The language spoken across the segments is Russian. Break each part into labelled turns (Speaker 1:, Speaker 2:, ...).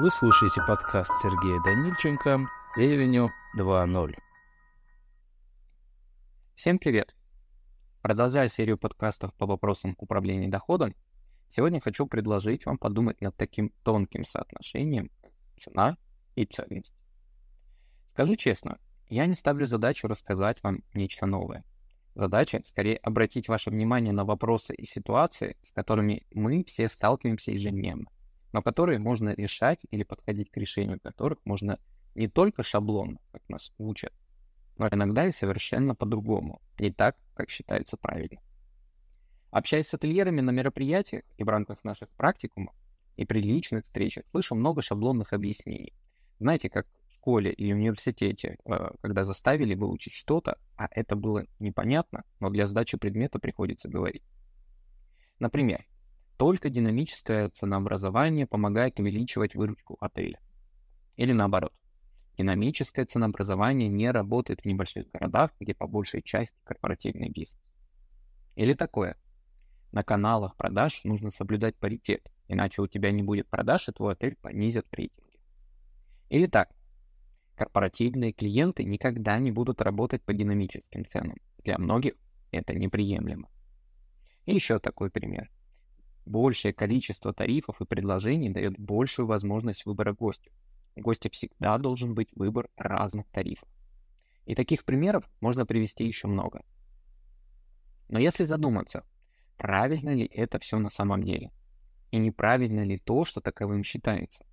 Speaker 1: Вы слушаете подкаст Сергея Данильченко «Ревеню 2.0».
Speaker 2: Всем привет! Продолжая серию подкастов по вопросам управления доходом, сегодня хочу предложить вам подумать над таким тонким соотношением цена и ценность. Скажу честно, я не ставлю задачу рассказать вам нечто новое. Задача скорее обратить ваше внимание на вопросы и ситуации, с которыми мы все сталкиваемся ежедневно но которые можно решать или подходить к решению которых можно не только шаблонно, как нас учат, но иногда и совершенно по-другому, не так, как считается правильно. Общаясь с ательерами на мероприятиях и в рамках наших практикумов и при личных встречах, слышу много шаблонных объяснений. Знаете, как в школе или университете, э, когда заставили выучить что-то, а это было непонятно, но для сдачи предмета приходится говорить. Например, только динамическое ценообразование помогает увеличивать выручку отеля. Или наоборот. Динамическое ценообразование не работает в небольших городах, где по большей части корпоративный бизнес. Или такое. На каналах продаж нужно соблюдать паритет, иначе у тебя не будет продаж, и твой отель понизят в рейтинге. Или так. Корпоративные клиенты никогда не будут работать по динамическим ценам. Для многих это неприемлемо. И еще такой пример. Большее количество тарифов и предложений дает большую возможность выбора гостю. У гостя всегда должен быть выбор разных тарифов. И таких примеров можно привести еще много. Но если задуматься, правильно ли это все на самом деле? И неправильно ли то, что таковым считается?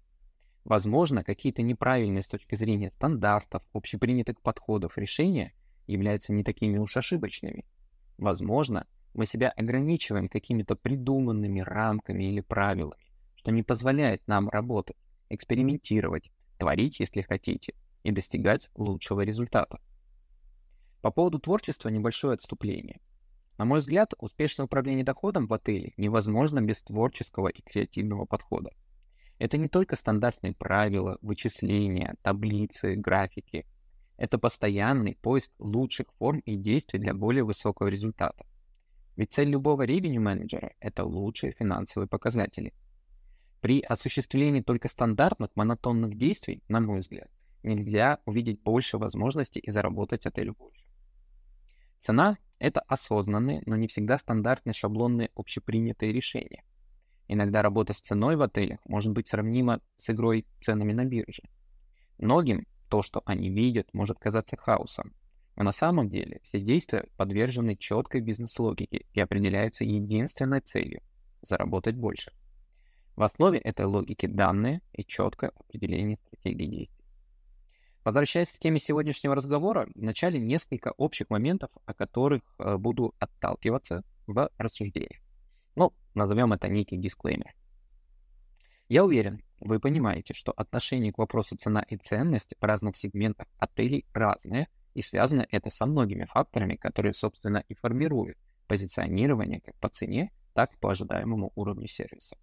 Speaker 2: Возможно, какие-то неправильные с точки зрения стандартов, общепринятых подходов решения являются не такими уж ошибочными. Возможно, мы себя ограничиваем какими-то придуманными рамками или правилами, что не позволяет нам работать, экспериментировать, творить, если хотите, и достигать лучшего результата. По поводу творчества небольшое отступление. На мой взгляд, успешное управление доходом в отеле невозможно без творческого и креативного подхода. Это не только стандартные правила, вычисления, таблицы, графики. Это постоянный поиск лучших форм и действий для более высокого результата. Ведь цель любого ревеню менеджера – это лучшие финансовые показатели. При осуществлении только стандартных монотонных действий, на мой взгляд, нельзя увидеть больше возможностей и заработать отелю больше. Цена – это осознанные, но не всегда стандартные шаблонные общепринятые решения. Иногда работа с ценой в отелях может быть сравнима с игрой ценами на бирже. Многим то, что они видят, может казаться хаосом, но на самом деле все действия подвержены четкой бизнес-логике и определяются единственной целью – заработать больше. В основе этой логики данные и четкое определение стратегии действий. Возвращаясь к теме сегодняшнего разговора, вначале несколько общих моментов, о которых э, буду отталкиваться в рассуждениях. Ну, назовем это некий дисклеймер. Я уверен, вы понимаете, что отношение к вопросу цена и ценность в разных сегментах отелей разное, и связано это со многими факторами, которые, собственно, и формируют позиционирование как по цене, так и по ожидаемому уровню сервиса.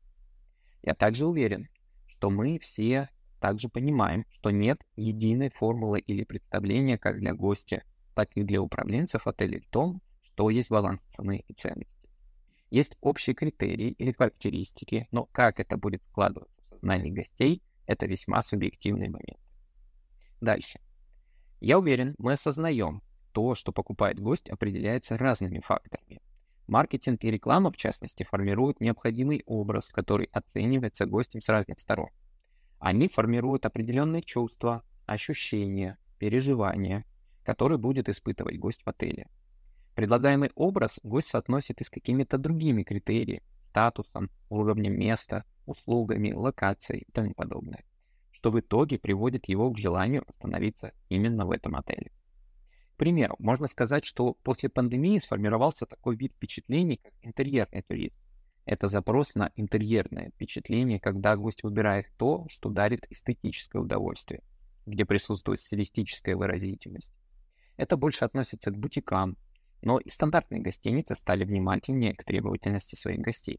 Speaker 2: Я также уверен, что мы все также понимаем, что нет единой формулы или представления как для гостя, так и для управленцев отеля в том, что есть баланс цены и ценности. Есть общие критерии или характеристики, но как это будет складываться в сознании гостей, это весьма субъективный момент. Дальше. Я уверен, мы осознаем, то, что покупает гость, определяется разными факторами. Маркетинг и реклама, в частности, формируют необходимый образ, который оценивается гостем с разных сторон. Они формируют определенные чувства, ощущения, переживания, которые будет испытывать гость в отеле. Предлагаемый образ гость соотносит и с какими-то другими критериями, статусом, уровнем места, услугами, локацией и тому подобное что в итоге приводит его к желанию остановиться именно в этом отеле. К примеру, можно сказать, что после пандемии сформировался такой вид впечатлений, как интерьерный туризм. Это запрос на интерьерное впечатление, когда гость выбирает то, что дарит эстетическое удовольствие, где присутствует стилистическая выразительность. Это больше относится к бутикам, но и стандартные гостиницы стали внимательнее к требовательности своих гостей.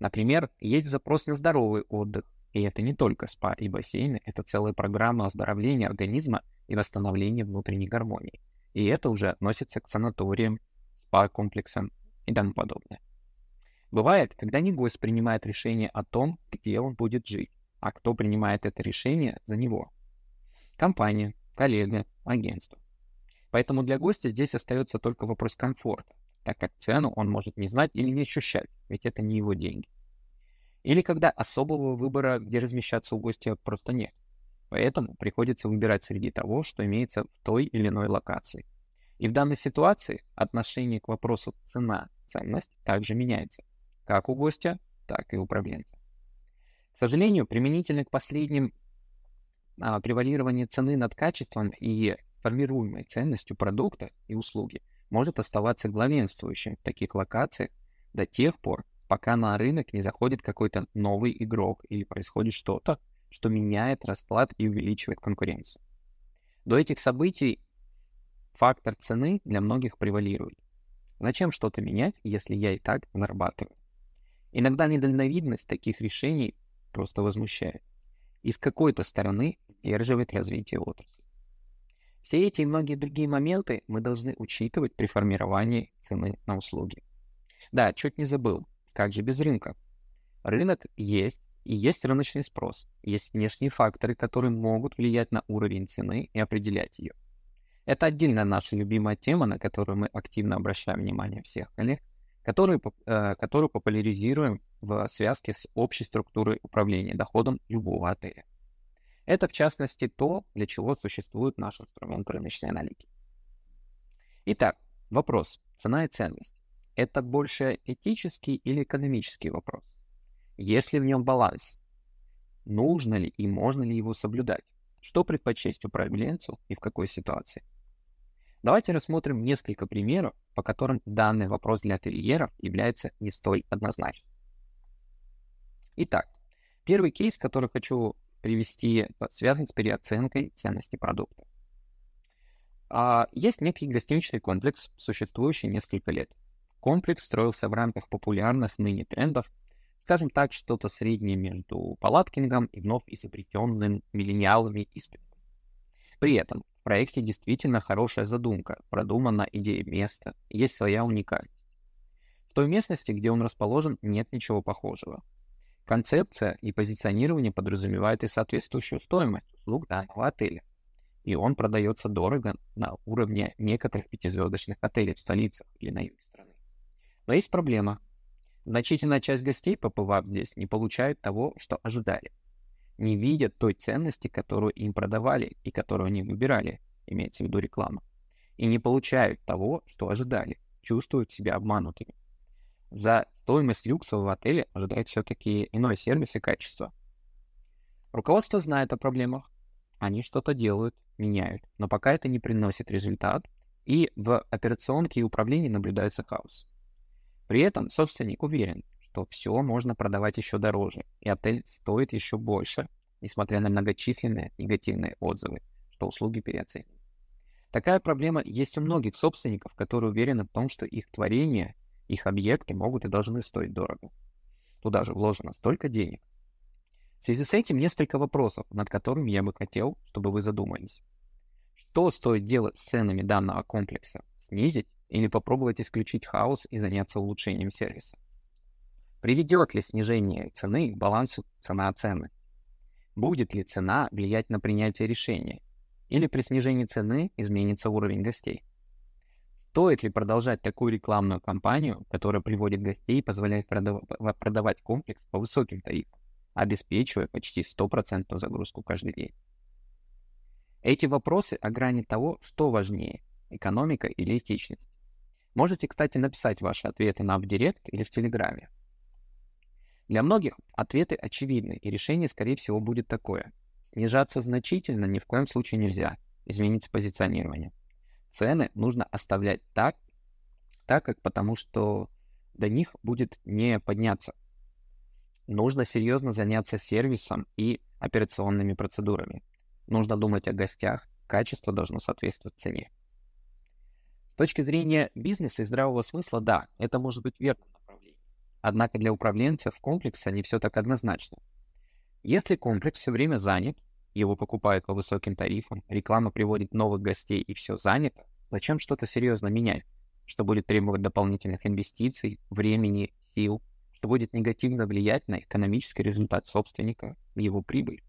Speaker 2: Например, есть запрос на здоровый отдых, и это не только спа и бассейны, это целая программа оздоровления организма и восстановления внутренней гармонии. И это уже относится к санаториям, спа-комплексам и тому подобное. Бывает, когда не гость принимает решение о том, где он будет жить, а кто принимает это решение за него. Компания, коллега, агентство. Поэтому для гостя здесь остается только вопрос комфорта, так как цену он может не знать или не ощущать, ведь это не его деньги. Или когда особого выбора, где размещаться у гостя, просто нет. Поэтому приходится выбирать среди того, что имеется в той или иной локации. И в данной ситуации отношение к вопросу цена-ценность также меняется, как у гостя, так и у управленца. К сожалению, применительно к последним а, превалирование цены над качеством и формируемой ценностью продукта и услуги может оставаться главенствующим в таких локациях до тех пор, пока на рынок не заходит какой-то новый игрок или происходит что-то, что меняет расклад и увеличивает конкуренцию. До этих событий фактор цены для многих превалирует. Зачем что-то менять, если я и так зарабатываю? Иногда недальновидность таких решений просто возмущает и с какой-то стороны сдерживает развитие отрасли. Все эти и многие другие моменты мы должны учитывать при формировании цены на услуги. Да, чуть не забыл, как же без рынка? Рынок есть, и есть рыночный спрос. Есть внешние факторы, которые могут влиять на уровень цены и определять ее. Это отдельная наша любимая тема, на которую мы активно обращаем внимание всех коллег, которую, э, которую популяризируем в связке с общей структурой управления доходом любого отеля. Это, в частности, то, для чего существует наш инструмент рыночной аналитики. Итак, вопрос. Цена и ценность. Это больше этический или экономический вопрос? Есть ли в нем баланс? Нужно ли и можно ли его соблюдать? Что предпочесть управленцу и в какой ситуации? Давайте рассмотрим несколько примеров, по которым данный вопрос для ательеров является не столь однозначным. Итак, первый кейс, который хочу привести, связан с переоценкой ценности продукта. А, есть некий гостиничный комплекс, существующий несколько лет. Комплекс строился в рамках популярных ныне трендов, скажем так, что-то среднее между палаткингом и вновь изобретенным миллениалами и При этом в проекте действительно хорошая задумка, продумана идея места, есть своя уникальность. В той местности, где он расположен, нет ничего похожего. Концепция и позиционирование подразумевают и соответствующую стоимость услуг данного отеля. И он продается дорого на уровне некоторых пятизвездочных отелей в столицах или на юге. Но есть проблема. Значительная часть гостей, побывав здесь, не получают того, что ожидали не видят той ценности, которую им продавали и которую они выбирали, имеется в виду реклама, и не получают того, что ожидали, чувствуют себя обманутыми. За стоимость люксового отеля ожидают все-таки иной сервис и качество. Руководство знает о проблемах, они что-то делают, меняют, но пока это не приносит результат, и в операционке и управлении наблюдается хаос. При этом собственник уверен, что все можно продавать еще дороже, и отель стоит еще больше, несмотря на многочисленные негативные отзывы, что услуги переоценены. Такая проблема есть у многих собственников, которые уверены в том, что их творения, их объекты могут и должны стоить дорого. Туда же вложено столько денег. В связи с этим несколько вопросов, над которыми я бы хотел, чтобы вы задумались. Что стоит делать с ценами данного комплекса? Снизить или попробовать исключить хаос и заняться улучшением сервиса? Приведет ли снижение цены к балансу цена-ценность? Будет ли цена влиять на принятие решения? Или при снижении цены изменится уровень гостей? Стоит ли продолжать такую рекламную кампанию, которая приводит гостей и позволяет продав- продавать комплекс по высоким тарифам, обеспечивая почти стопроцентную загрузку каждый день? Эти вопросы о грани того, что важнее – экономика или этичность. Можете, кстати, написать ваши ответы на в директ или в Телеграме. Для многих ответы очевидны, и решение, скорее всего, будет такое. Снижаться значительно ни в коем случае нельзя. Изменить позиционирование. Цены нужно оставлять так, так как потому что до них будет не подняться. Нужно серьезно заняться сервисом и операционными процедурами. Нужно думать о гостях, качество должно соответствовать цене. Точки зрения бизнеса и здравого смысла, да, это может быть верно Однако для управленцев комплекса не все так однозначно. Если комплекс все время занят, его покупают по высоким тарифам, реклама приводит новых гостей и все занято, зачем что-то серьезно менять, что будет требовать дополнительных инвестиций, времени, сил, что будет негативно влиять на экономический результат собственника его прибыль.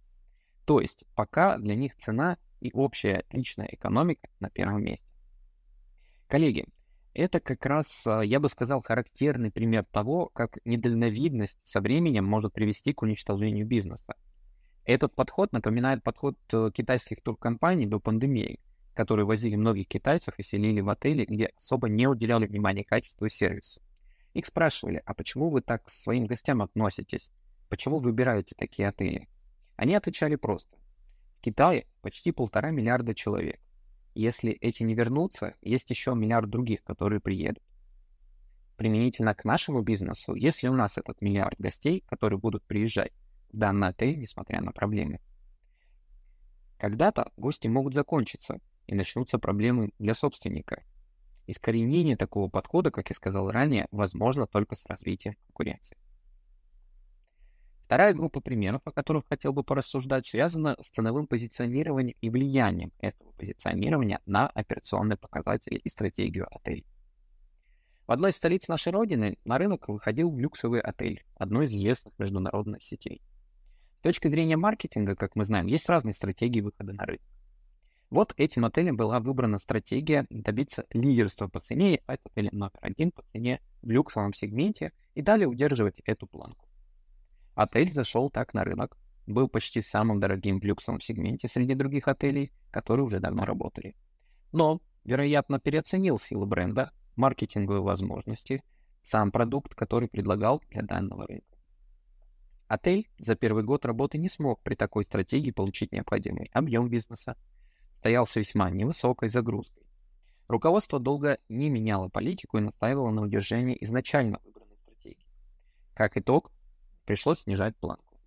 Speaker 2: То есть пока для них цена и общая личная экономика на первом месте. Коллеги, это как раз, а, я бы сказал, характерный пример того, как недальновидность со временем может привести к уничтожению бизнеса. Этот подход напоминает подход э, китайских туркомпаний до пандемии, которые возили многих китайцев и селили в отели, где особо не уделяли внимания качеству и сервису. Их спрашивали, а почему вы так к своим гостям относитесь? Почему выбираете такие отели? Они отвечали просто. В Китае почти полтора миллиарда человек. Если эти не вернутся, есть еще миллиард других, которые приедут. Применительно к нашему бизнесу, если у нас этот миллиард гостей, которые будут приезжать в данный отель, несмотря на проблемы, когда-то гости могут закончиться, и начнутся проблемы для собственника. Искоренение такого подхода, как я сказал ранее, возможно только с развитием конкуренции. Вторая группа примеров, о которых хотел бы порассуждать, связана с ценовым позиционированием и влиянием этого позиционирования на операционные показатели и стратегию отелей. В одной из столиц нашей Родины на рынок выходил люксовый отель, одной из известных международных сетей. С точки зрения маркетинга, как мы знаем, есть разные стратегии выхода на рынок. Вот этим отелем была выбрана стратегия добиться лидерства по цене и стать отелем номер один по цене в люксовом сегменте и далее удерживать эту планку. Отель зашел так на рынок, был почти самым дорогим в люксовом сегменте среди других отелей, которые уже давно работали. Но, вероятно, переоценил силу бренда, маркетинговые возможности, сам продукт, который предлагал для данного рынка. Отель за первый год работы не смог при такой стратегии получить необходимый объем бизнеса, стоял с весьма невысокой загрузкой. Руководство долго не меняло политику и настаивало на удержании изначально выбранной стратегии. Как итог, пришлось снижать планку.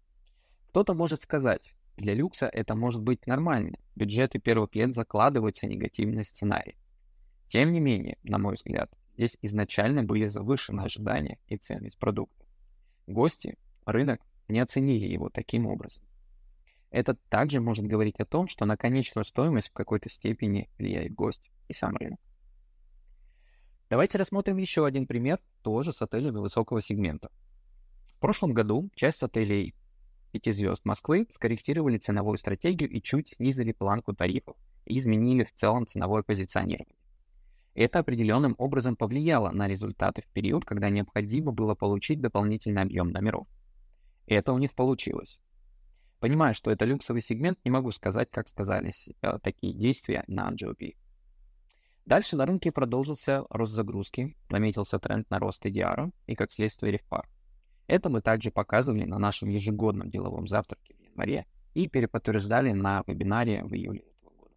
Speaker 2: Кто-то может сказать, для люкса это может быть нормально, бюджеты первых лет закладываются негативный сценарий. Тем не менее, на мой взгляд, здесь изначально были завышены ожидания и ценность продукта. Гости, рынок не оценили его таким образом. Это также может говорить о том, что на конечную стоимость в какой-то степени влияет гость и сам рынок. Давайте рассмотрим еще один пример, тоже с отелями высокого сегмента. В прошлом году часть отелей 5 звезд Москвы скорректировали ценовую стратегию и чуть снизили планку тарифов и изменили в целом ценовое позиционирование. Это определенным образом повлияло на результаты в период, когда необходимо было получить дополнительный объем номеров. Это у них получилось. Понимая, что это люксовый сегмент, не могу сказать, как сказались э, такие действия на GOP. Дальше на рынке продолжился рост загрузки, наметился тренд на рост EDR и, как следствие, рефпар. Это мы также показывали на нашем ежегодном деловом завтраке в январе и переподтверждали на вебинаре в июле этого года.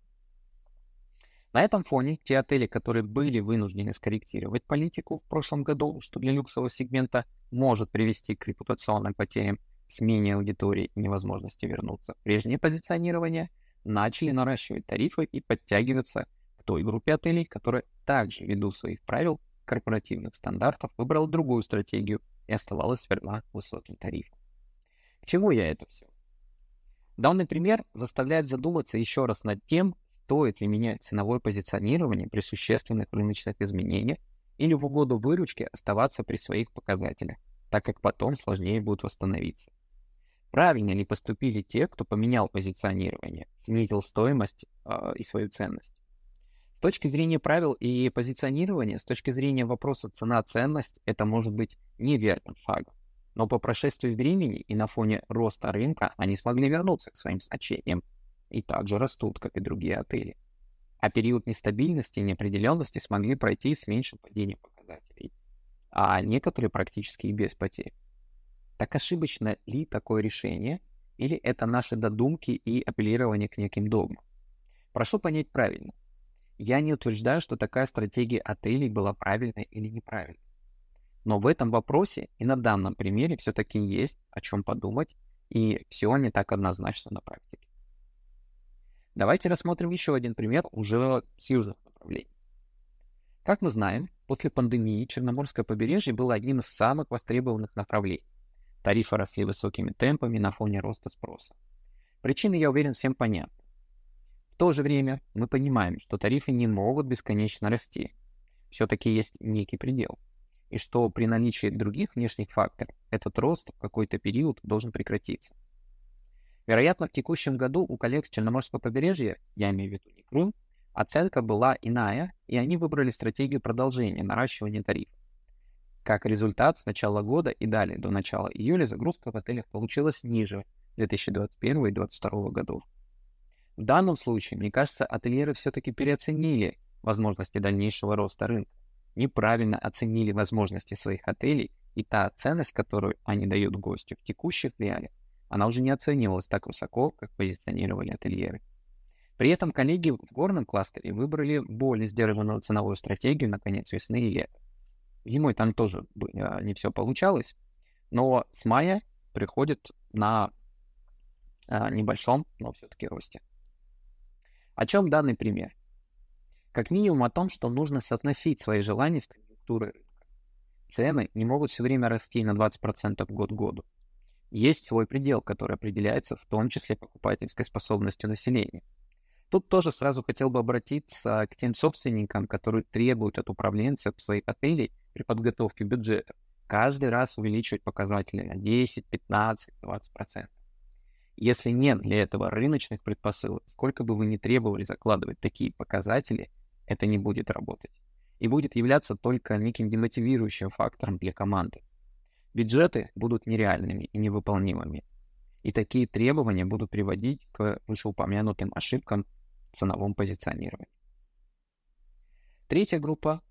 Speaker 2: На этом фоне те отели, которые были вынуждены скорректировать политику в прошлом году, что для люксового сегмента может привести к репутационным потерям, смене аудитории и невозможности вернуться в прежнее позиционирование, начали наращивать тарифы и подтягиваться к той группе отелей, которая также ввиду своих правил корпоративных стандартов выбрала другую стратегию и оставалась верна высоким тарифам. К чему я это все? Данный пример заставляет задуматься еще раз над тем, стоит ли менять ценовое позиционирование при существенных рыночных изменениях или в угоду выручки оставаться при своих показателях, так как потом сложнее будет восстановиться. Правильно ли поступили те, кто поменял позиционирование, снизил стоимость э, и свою ценность? Точки зрения правил и позиционирования, с точки зрения вопроса цена-ценность, это может быть неверным шагом. Но по прошествии времени и на фоне роста рынка они смогли вернуться к своим значениям и также растут, как и другие отели. А период нестабильности и неопределенности смогли пройти с меньшим падением показателей, а некоторые практически и без потерь. Так ошибочно ли такое решение, или это наши додумки и апеллирование к неким догмам? Прошу понять правильно. Я не утверждаю, что такая стратегия отелей была правильной или неправильной. Но в этом вопросе и на данном примере все-таки есть о чем подумать, и все не так однозначно на практике. Давайте рассмотрим еще один пример уже с южных направлений. Как мы знаем, после пандемии Черноморское побережье было одним из самых востребованных направлений. Тарифы росли высокими темпами на фоне роста спроса. Причины, я уверен, всем понятны. В то же время мы понимаем, что тарифы не могут бесконечно расти. Все-таки есть некий предел. и что при наличии других внешних факторов этот рост в какой-то период должен прекратиться. Вероятно, в текущем году у коллег с Черноморского побережья, я имею в виду не Крым, оценка была иная, и они выбрали стратегию продолжения наращивания тарифов. Как результат, с начала года и далее до начала июля загрузка в отелях получилась ниже 2021 и 2022 годов. В данном случае, мне кажется, ательеры все-таки переоценили возможности дальнейшего роста рынка, неправильно оценили возможности своих отелей, и та ценность, которую они дают гостю в текущих реалиях, она уже не оценивалась так высоко, как позиционировали ательеры. При этом коллеги в горном кластере выбрали более сдержанную ценовую стратегию на конец весны и лета. Зимой там тоже а, не все получалось, но с мая приходит на а, небольшом, но все-таки росте. О чем данный пример? Как минимум о том, что нужно соотносить свои желания с конъюнктурой рынка. Цены не могут все время расти на 20% год к году. Есть свой предел, который определяется в том числе покупательской способностью населения. Тут тоже сразу хотел бы обратиться к тем собственникам, которые требуют от управленцев своих отелей при подготовке бюджета каждый раз увеличивать показатели на 10, 15, 20%. Если нет для этого рыночных предпосылок, сколько бы вы ни требовали закладывать такие показатели, это не будет работать. И будет являться только неким демотивирующим фактором для команды. Бюджеты будут нереальными и невыполнимыми. И такие требования будут приводить к вышеупомянутым ошибкам в ценовом позиционировании. Третья группа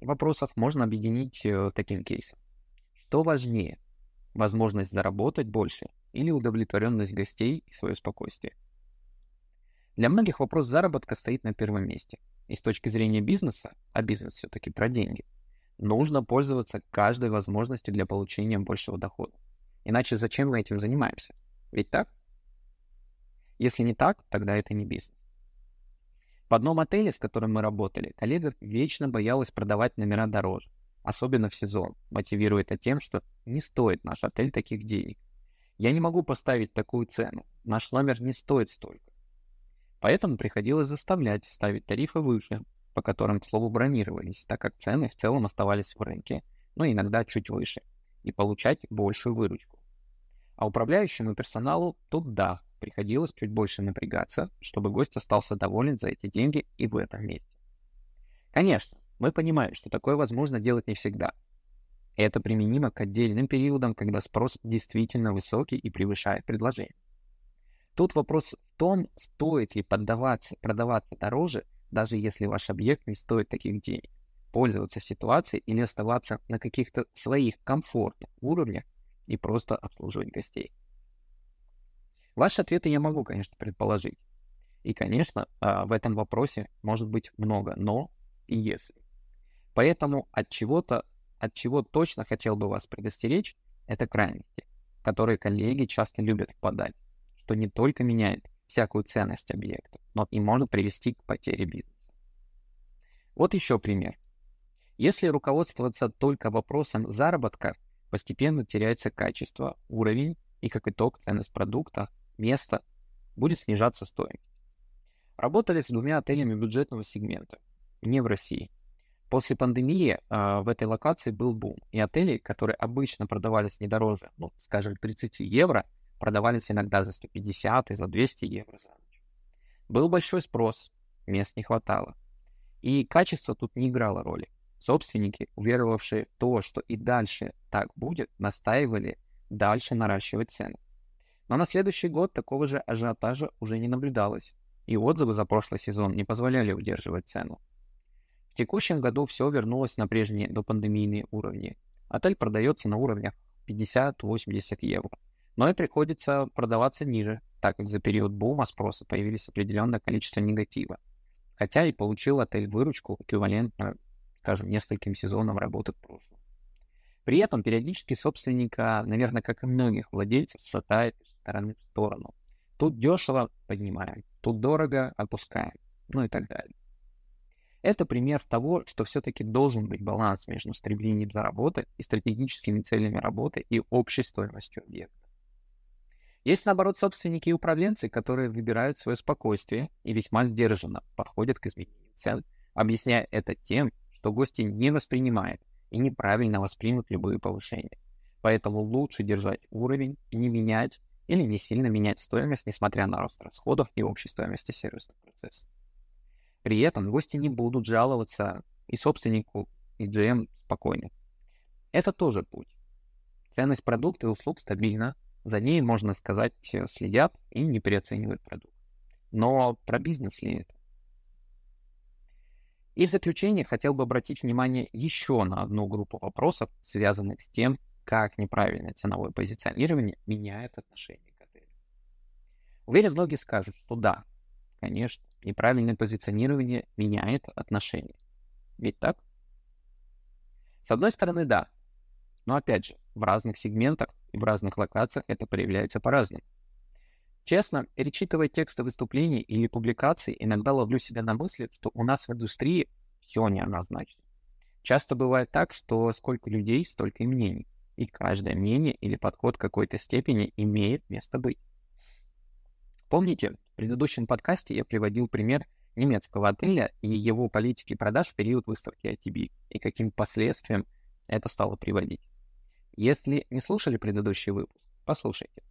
Speaker 2: вопросов можно объединить э, таким кейсом. Что важнее? Возможность заработать больше или удовлетворенность гостей и свое спокойствие? Для многих вопрос заработка стоит на первом месте. И с точки зрения бизнеса, а бизнес все-таки про деньги – нужно пользоваться каждой возможностью для получения большего дохода. Иначе зачем мы этим занимаемся? Ведь так? Если не так, тогда это не бизнес. В одном отеле, с которым мы работали, коллега вечно боялась продавать номера дороже, особенно в сезон, мотивируя это тем, что не стоит наш отель таких денег. Я не могу поставить такую цену, наш номер не стоит столько. Поэтому приходилось заставлять ставить тарифы выше, по которым, к слову, бронировались, так как цены в целом оставались в рынке, но иногда чуть выше, и получать большую выручку. А управляющему персоналу тут да, приходилось чуть больше напрягаться, чтобы гость остался доволен за эти деньги и в этом месте. Конечно, мы понимаем, что такое возможно делать не всегда. Это применимо к отдельным периодам, когда спрос действительно высокий и превышает предложение. Тут вопрос в том, стоит ли поддаваться, продаваться дороже даже если ваш объект не стоит таких денег. Пользоваться ситуацией или оставаться на каких-то своих комфортных уровнях и просто обслуживать гостей. Ваши ответы я могу, конечно, предположить. И, конечно, а, в этом вопросе может быть много «но» и «если». Поэтому от чего-то, от чего точно хотел бы вас предостеречь, это крайности, которые коллеги часто любят впадать, что не только меняет всякую ценность объекта, но и может привести к потере бизнеса. Вот еще пример. Если руководствоваться только вопросом заработка, постепенно теряется качество, уровень и, как итог, ценность продукта, места, будет снижаться стоимость. Работали с двумя отелями бюджетного сегмента, не в России. После пандемии э, в этой локации был бум, и отели, которые обычно продавались не дороже, ну, скажем, 30 евро, продавались иногда за 150 и за 200 евро за ночь. Был большой спрос, мест не хватало. И качество тут не играло роли. Собственники, уверовавшие то, что и дальше так будет, настаивали дальше наращивать цены. Но на следующий год такого же ажиотажа уже не наблюдалось, и отзывы за прошлый сезон не позволяли удерживать цену. В текущем году все вернулось на прежние допандемийные уровни. Отель продается на уровнях 50-80 евро но и приходится продаваться ниже, так как за период бума спроса появились определенное количество негатива. Хотя и получил отель выручку, эквивалентную, скажем, нескольким сезонам работы в прошлом. При этом периодически собственника, наверное, как и многих владельцев, шатает из стороны в сторону. Тут дешево поднимаем, тут дорого опускаем, ну и так далее. Это пример того, что все-таки должен быть баланс между стремлением заработать и стратегическими целями работы и общей стоимостью объекта. Есть, наоборот, собственники и управленцы, которые выбирают свое спокойствие и весьма сдержанно подходят к изменению цен, объясняя это тем, что гости не воспринимают и неправильно воспримут любые повышения. Поэтому лучше держать уровень и не менять или не сильно менять стоимость, несмотря на рост расходов и общей стоимости сервисных процессов. При этом гости не будут жаловаться и собственнику, и GM спокойно. Это тоже путь. Ценность продукта и услуг стабильна, за ней, можно сказать, следят и не переоценивают продукт. Но про бизнес ли это? И в заключение хотел бы обратить внимание еще на одну группу вопросов, связанных с тем, как неправильное ценовое позиционирование меняет отношение к отелю. Уверен, многие скажут, что да, конечно, неправильное позиционирование меняет отношения. Ведь так? С одной стороны, да. Но опять же, в разных сегментах и в разных локациях это проявляется по-разному. Честно, перечитывая тексты выступлений или публикаций, иногда ловлю себя на мысли, что у нас в индустрии все неоднозначно. Часто бывает так, что сколько людей, столько и мнений. И каждое мнение или подход какой-то степени имеет место быть. Помните, в предыдущем подкасте я приводил пример немецкого отеля и его политики продаж в период выставки ITB, и каким последствиям это стало приводить. Если не слушали предыдущий выпуск, послушайте.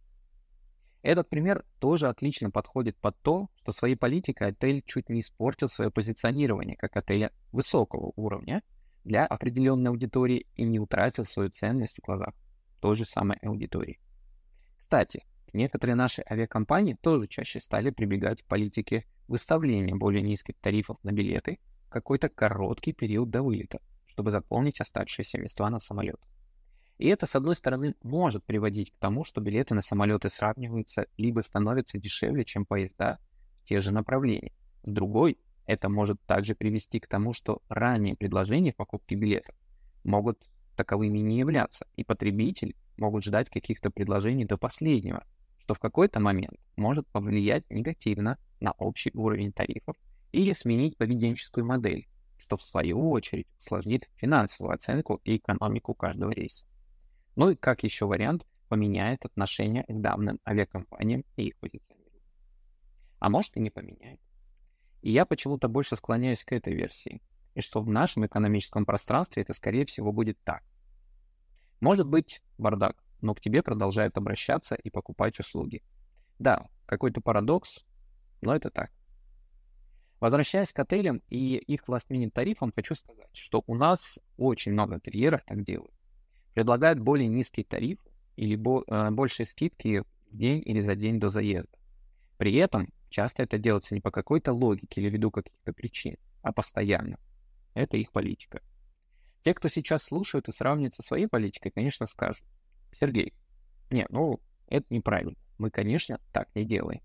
Speaker 2: Этот пример тоже отлично подходит под то, что своей политикой отель чуть не испортил свое позиционирование как отеля высокого уровня для определенной аудитории и не утратил свою ценность в глазах той же самой аудитории. Кстати, некоторые наши авиакомпании тоже чаще стали прибегать к политике выставления более низких тарифов на билеты какой-то короткий период до вылета, чтобы заполнить оставшиеся места на самолет. И это, с одной стороны, может приводить к тому, что билеты на самолеты сравниваются либо становятся дешевле, чем поезда в те же направления. С другой, это может также привести к тому, что ранние предложения покупки билетов могут таковыми не являться, и потребитель могут ждать каких-то предложений до последнего, что в какой-то момент может повлиять негативно на общий уровень тарифов или сменить поведенческую модель, что в свою очередь усложнит финансовую оценку и экономику каждого рейса. Ну и как еще вариант, поменяет отношение к данным авиакомпаниям и их позиционированию. А может и не поменяет. И я почему-то больше склоняюсь к этой версии. И что в нашем экономическом пространстве это, скорее всего, будет так. Может быть бардак, но к тебе продолжают обращаться и покупать услуги. Да, какой-то парадокс, но это так. Возвращаясь к отелям и их last тарифам, хочу сказать, что у нас очень много ательеров так делают предлагают более низкий тариф или бо- э, большие скидки в день или за день до заезда. При этом часто это делается не по какой-то логике или ввиду каких-то причин, а постоянно. Это их политика. Те, кто сейчас слушают и сравнивают со своей политикой, конечно, скажут, Сергей, не, ну, это неправильно. Мы, конечно, так не делаем.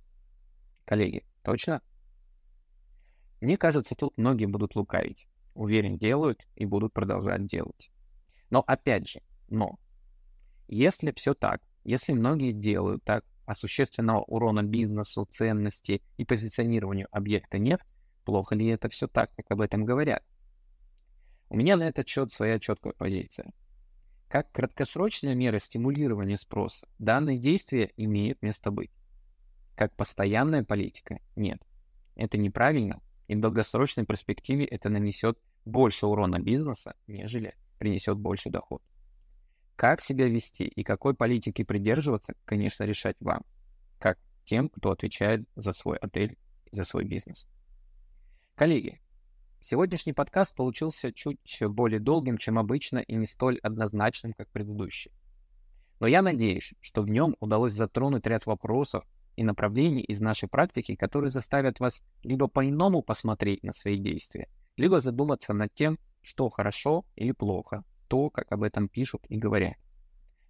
Speaker 2: Коллеги, точно? Мне кажется, тут многие будут лукавить. Уверен, делают и будут продолжать делать. Но опять же, но если все так, если многие делают так, а существенного урона бизнесу, ценности и позиционированию объекта нет, плохо ли это все так, как об этом говорят? У меня на этот счет своя четкая позиция. Как краткосрочная мера стимулирования спроса, данные действия имеют место быть. Как постоянная политика – нет. Это неправильно, и в долгосрочной перспективе это нанесет больше урона бизнеса, нежели принесет больше доход. Как себя вести и какой политики придерживаться, конечно, решать вам, как тем, кто отвечает за свой отель и за свой бизнес. Коллеги, сегодняшний подкаст получился чуть более долгим, чем обычно, и не столь однозначным, как предыдущий. Но я надеюсь, что в нем удалось затронуть ряд вопросов и направлений из нашей практики, которые заставят вас либо по-иному посмотреть на свои действия, либо задуматься над тем, что хорошо или плохо то, как об этом пишут и говорят.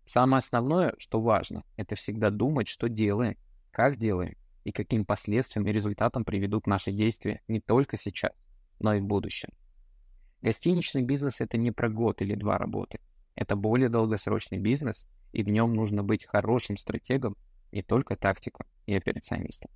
Speaker 2: Самое основное, что важно, это всегда думать, что делаем, как делаем и каким последствиям и результатам приведут наши действия не только сейчас, но и в будущем. Гостиничный бизнес — это не про год или два работы. Это более долгосрочный бизнес, и в нем нужно быть хорошим стратегом, не только тактиком и операционистом.